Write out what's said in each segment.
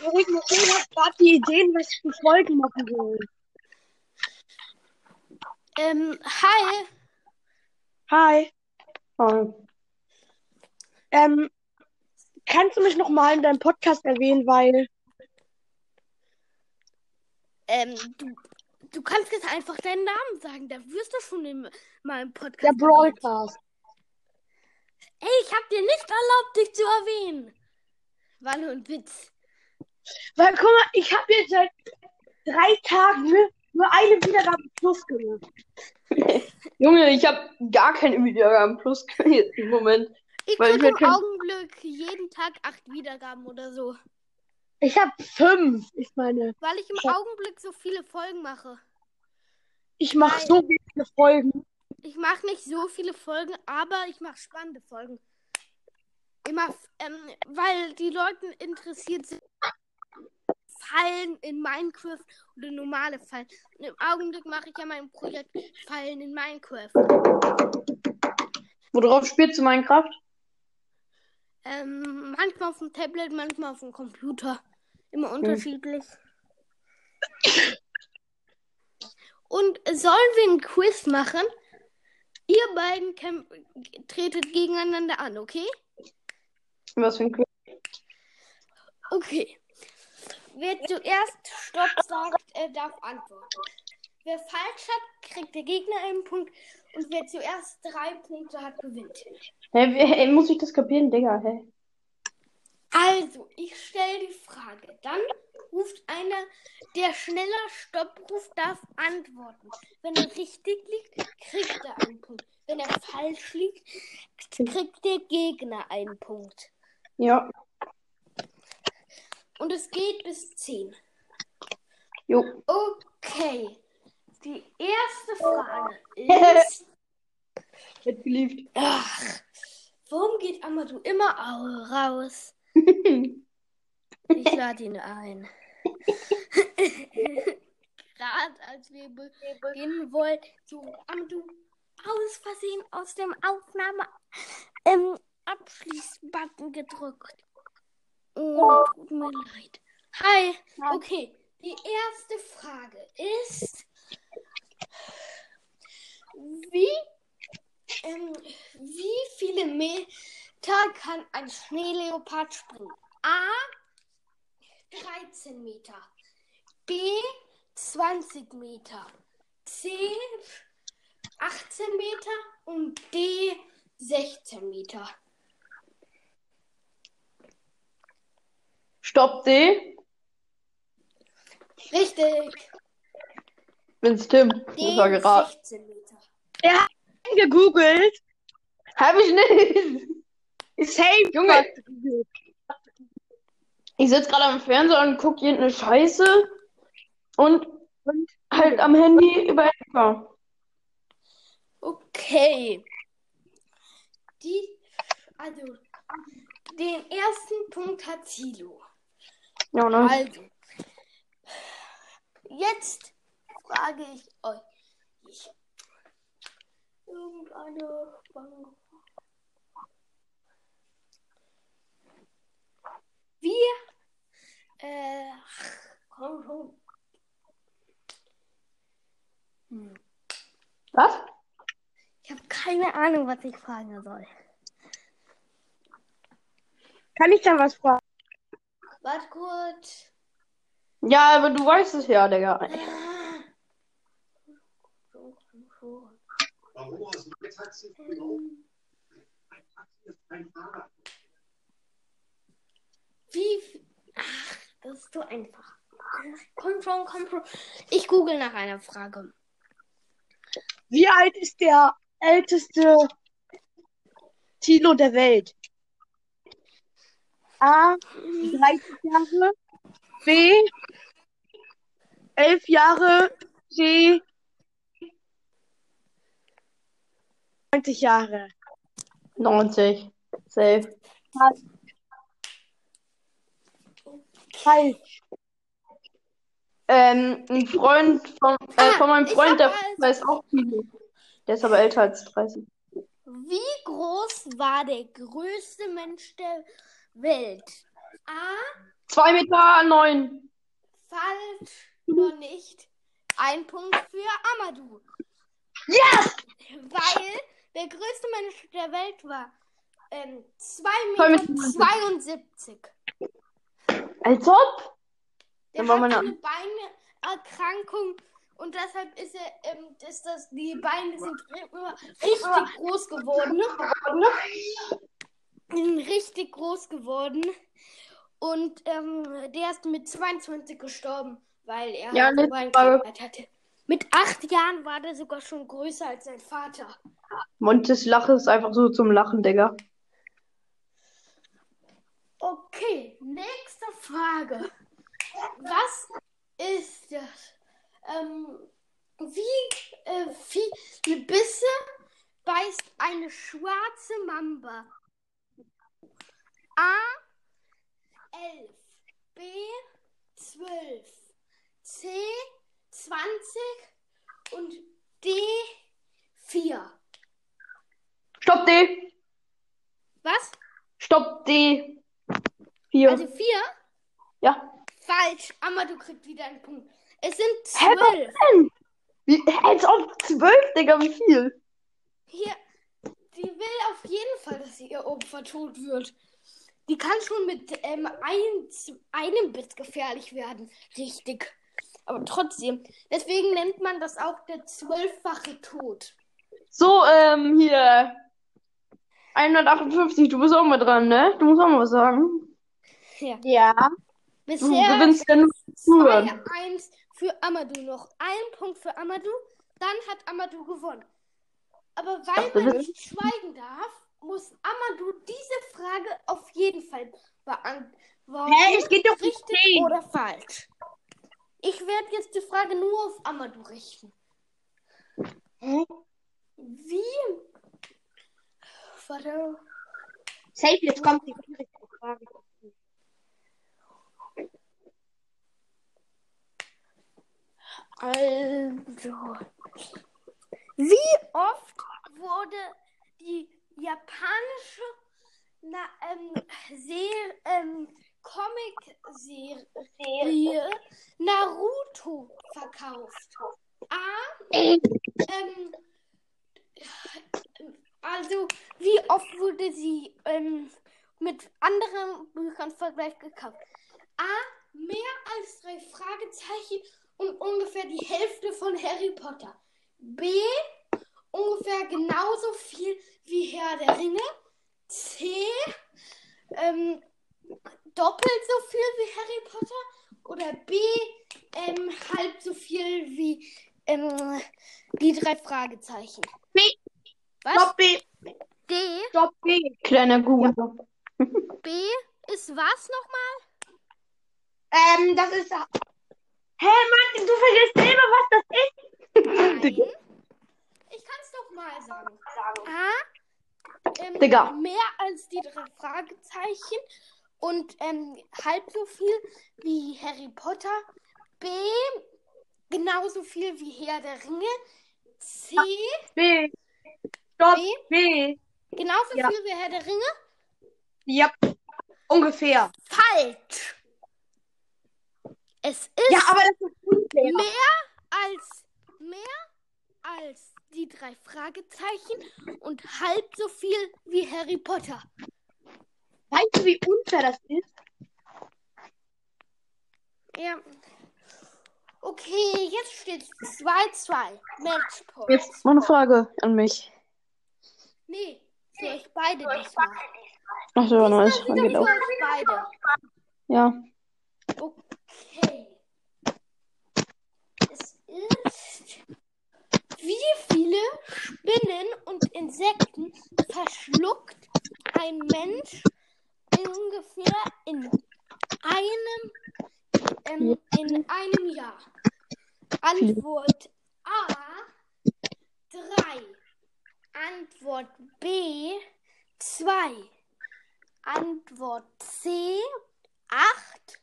Michael hat gerade die Ideen, was ich für Folgen machen will. Ähm, hi. Hi. Oh. Ähm, kannst du mich noch mal in deinem Podcast erwähnen, weil Ähm, du, du kannst jetzt einfach deinen Namen sagen. Da wirst du schon in meinem Podcast. der. Broadcast. Ey, ich hab dir nicht erlaubt, dich zu erwähnen. War nur ein Witz. Weil, guck mal, ich habe jetzt seit drei Tagen nur eine Wiedergabe plus gemacht. Junge, ich habe gar keine Wiedergaben plus jetzt im Moment. Ich Weil ich im halt kein- Augenblick jeden Tag acht Wiedergaben oder so. Ich habe fünf. Ich meine, Weil ich im Ja. Augenblick so viele Folgen mache. ich mache so viele Folgen. Ich mache nicht so viele Folgen, aber ich mache spannende Folgen. Immer, ähm, weil die Leute interessiert sind. Fallen in Minecraft oder normale Fallen. Und im Augenblick mache ich ja mein Projekt Fallen in Minecraft. Worauf spielst du Minecraft? Ähm, manchmal auf dem Tablet, manchmal auf dem Computer. Immer unterschiedlich. Und sollen wir ein Quiz machen? Ihr beiden tretet gegeneinander an, okay? Was für ein Quiz? Okay. Wer zuerst Stopp sagt, äh, darf antworten. Wer falsch hat, kriegt der Gegner einen Punkt. Und wer zuerst drei Punkte hat, gewinnt. Hä, hä, muss ich das kapieren, Digga? Hä? Also, ich stelle die Frage. Dann ruft einer, der schneller Stopp ruft, darf antworten. Wenn er richtig liegt, kriegt er einen Punkt. Wenn er falsch liegt, kriegt der Gegner einen Punkt. Ja. Und es geht bis 10. Jo. Okay. Die erste Frage ist. Wird geliebt. Ach, warum geht Amadou immer au- raus? Ich lade ihn ein. Gerade als wir be- beginnen wollten, so Amadou aus Versehen aus dem Aufnahme ähm, Abschließbutton gedrückt. Oh, tut mir leid. Hi. Okay, die erste Frage ist, wie, ähm, wie viele Meter kann ein Schneeleopard springen? A. 13 Meter. B. 20 Meter. C. 18 Meter. Und D. 16 Meter. Stopp D. Richtig. Bin's Tim. D. Das war geraten. 16 Meter. Gegoogelt. Hab ich nicht. Safe. Junge. Ich sitze gerade am Fernseher und gucke irgendeine Scheiße und, und halt am Handy über Anchor. Okay. Die, also, den ersten Punkt hat Silo. Ja, ne? Also, jetzt frage ich euch. Ich, irgendeine Bank. Wie? Äh, komm schon. Hm. Was? Ich habe keine Ahnung, was ich fragen soll. Kann ich da was fragen? Warte kurz. Ja, aber du weißt es ja, Digga. Warum aus dem Taxi genommen? Ein Taxi ist kein Fahrrad. Wie? Ach, das ist so einfach. Komm schon, komm schon. Ich google nach einer Frage. Wie alt ist der älteste Tilo der Welt? A. 30 Jahre. B. 11 Jahre. C. 90 Jahre. 90. Safe. Falsch. Ähm, ein Freund von, äh, Ah, von meinem Freund, der weiß auch Kilo. Der ist aber älter als 30. Wie groß war der größte Mensch der Welt? A. 2 Meter 9. Falsch. Noch nicht. Ein Punkt für Amadou. Yes! Weil der größte Mensch der Welt war ähm, 2 Zwei Meter Meter 72. Als ob? Der hat meine- eine Beinerkrankung und deshalb ist er, ähm, ist das, die Beine sind immer richtig groß geworden. Richtig groß geworden. Und ähm, der ist mit 22 gestorben, weil er Ja, halt letzte Beinkrankheit hatte. Mit acht Jahren war der sogar schon größer als sein Vater. Montes Lache ist einfach so zum Lachen, Digga. Okay, nächste Frage. Was ist das? Ähm, wie äh, viele Bisse beißt eine schwarze Mamba? A 11, B 12, C 20 und D 4. Stopp D. Was? Stopp D. 4. Also 4? ja. Falsch, aber du kriegst wieder einen Punkt. Es sind Hä, was 12. denn? Wie, als ob 12, Digga, wie viel? Hier, die will auf jeden Fall, dass sie ihr Opfer tot wird. Die kann schon mit ähm, ein, z- einem Biss gefährlich werden. Richtig. Aber trotzdem. Deswegen nennt man das auch der zwölffache Tod. So, ähm, hier. 158, du bist auch mal dran, ne? Du musst auch mal was sagen. Ja. Ja. Du Bisher gewinnst ja nur zuhören. 2-1 für Amadou noch. Ein Punkt für Amadou. Dann hat Amadou gewonnen. Aber weil dachte, man nicht schweigen darf, muss Amadou diese Frage auf jeden Fall beantworten. Hä, es geht doch um richtig zehn. oder falsch. Ich werde jetzt die Frage nur auf Amadou richten. Hä? Wie? Warte. Safe, jetzt kommt die richtige Frage. Also, wie oft wurde die japanische na, ähm, Ser ähm, Comic-Serie Naruto verkauft? A. Ähm, also, wie oft wurde sie ähm, mit anderen Büchern vergleicht gekauft? A. Mehr als drei Fragezeichen und ungefähr die Hälfte von Harry Potter. B. Ungefähr genauso viel wie Herr der Ringe. C. Ähm, doppelt so viel wie Harry Potter. Oder B. Ähm, halb so viel wie ähm, die drei Fragezeichen. B. Was? Stopp B. D. Stopp B. Kleiner Google. B. Ist was nochmal? Ähm, das ist. Hä, Mann, du vergisst selber, was das ist. Nein. Ich kann es doch mal sagen. A. Ähm, Digga. Mehr als die drei Fragezeichen und ähm, halb so viel wie Harry Potter. B. Genauso viel wie Herr der Ringe. C. B. Stopp B. B. Genauso Ja. viel wie Herr der Ringe. Ja. Ungefähr. Falsch. Es ist Ja, aber das ist mehr als mehr als die drei Fragezeichen und halb so viel wie Harry Potter. Weißt du, wie unfair das ist? Ja. Okay, jetzt steht 2-2. Matchpoint. Jetzt mal eine Frage an mich. Nee, für euch beide diesmal. Ach so, nice. Dann wieder geht auch. euch beide. Ja. Okay. Es ist. Wie viele Spinnen und Insekten verschluckt ein Mensch ungefähr in einem, ähm, in einem Jahr? Antwort A 3. Antwort B 2. Antwort C 8.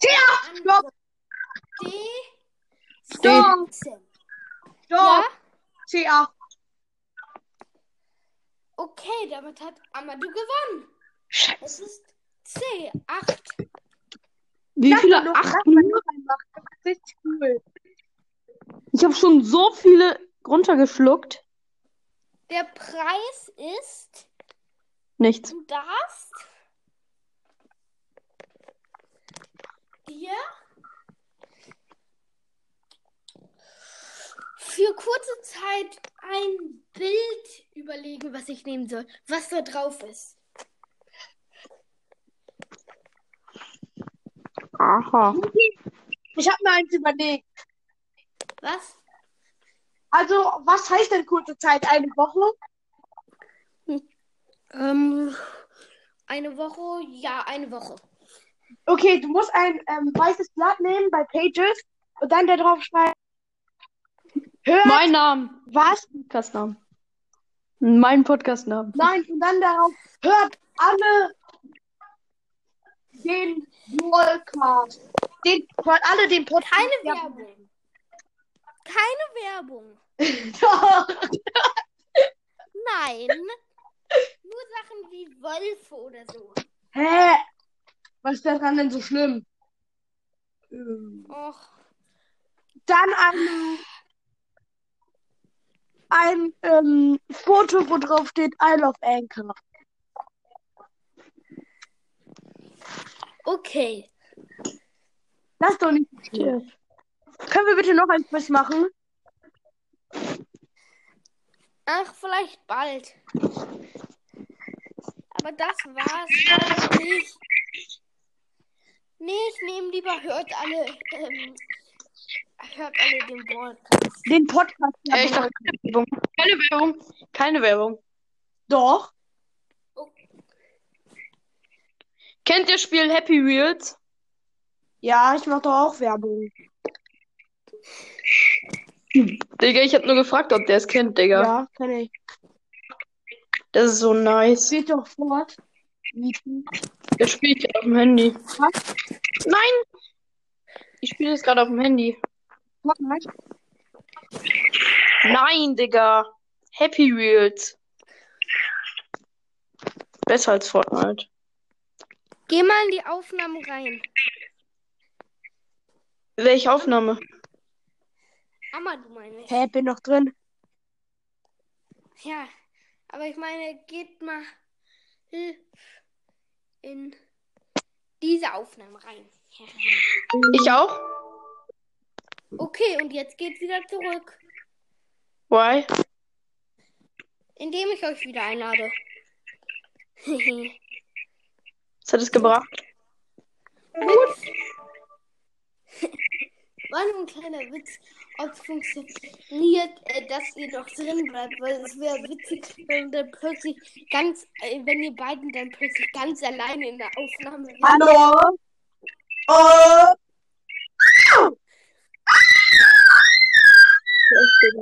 Tja, Antwort D. 17. Ja? Stopp. C8. Okay, damit hat Amadou gewonnen. Scheiße. Es ist C, 8 Wie viele? Das ist richtig cool. Ich habe schon so viele runtergeschluckt. Der Preis ist, Nichts. du darfst dir für kurze Zeit ein Bild überlegen, was ich nehmen soll, was da drauf ist. Aha. Ich habe mir eins überlegt. Was? Also, was heißt denn kurze Zeit? Eine Woche? Ähm, eine Woche? Ja, eine Woche. Okay, du musst ein ähm, weißes Blatt nehmen bei Pages und dann da drauf schreiben. Hört Mein Name. was? Podcastnamen. Mein Podcastnamen. Nein, und dann darauf hört alle den Podcast. Den, hört alle den Podcast. Keine. Werbung. Keine Werbung. Doch. Nein. Nur Sachen wie Wölfe oder so. Hä? Was ist daran denn so schlimm? Ähm, Och, Dann ein, ein ähm, Foto, wo drauf steht I love Anchor. okay. Das ist doch nicht schlimm. Können wir bitte noch ein Quiz machen? Ach, vielleicht bald. Aber das war's nicht. Nee, ich nehme lieber hört alle, ähm, hört alle den Podcast. Den Podcast. Ja, ich dachte, keine Werbung. Keine Werbung. Keine Werbung. Doch. Kennt ihr das Spiel Happy Wheels? Ja, ich mache doch auch Werbung. Digga, ich hab nur gefragt, ob der es kennt, Digga. Ja, kann ich. Das ist so nice. Geht doch fort. Der spielt ja auf dem Handy. Nein! Ich spiele jetzt gerade auf dem Handy. Fortnite. Nein, Digga. Happy Wheels. Besser als Fortnite. Geh mal in die Aufnahme rein. Welche Aufnahme? Amma, du meine ich. Hä, bin noch drin. Ja, aber ich meine, geht mal in diese Aufnahme rein. Ich auch? Okay, und jetzt geht's wieder zurück, Why? indem ich euch wieder einlade. Was hat es gebracht? War nur ein kleiner Witz, ob es funktioniert, äh, dass ihr noch drin bleibt, weil es wäre witzig, wenn dann plötzlich ganz, äh, wenn ihr beiden dann plötzlich ganz alleine in der Aufnahme. Hallo? Oh.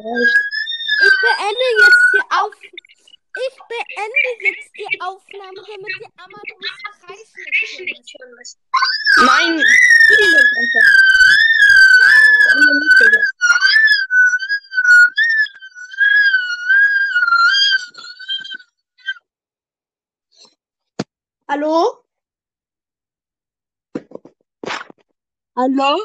Ich beende jetzt die Auf ich beende jetzt die Aufnahme, damit die Amadus Preis nicht vermisst. Nein! Hallo? Hallo?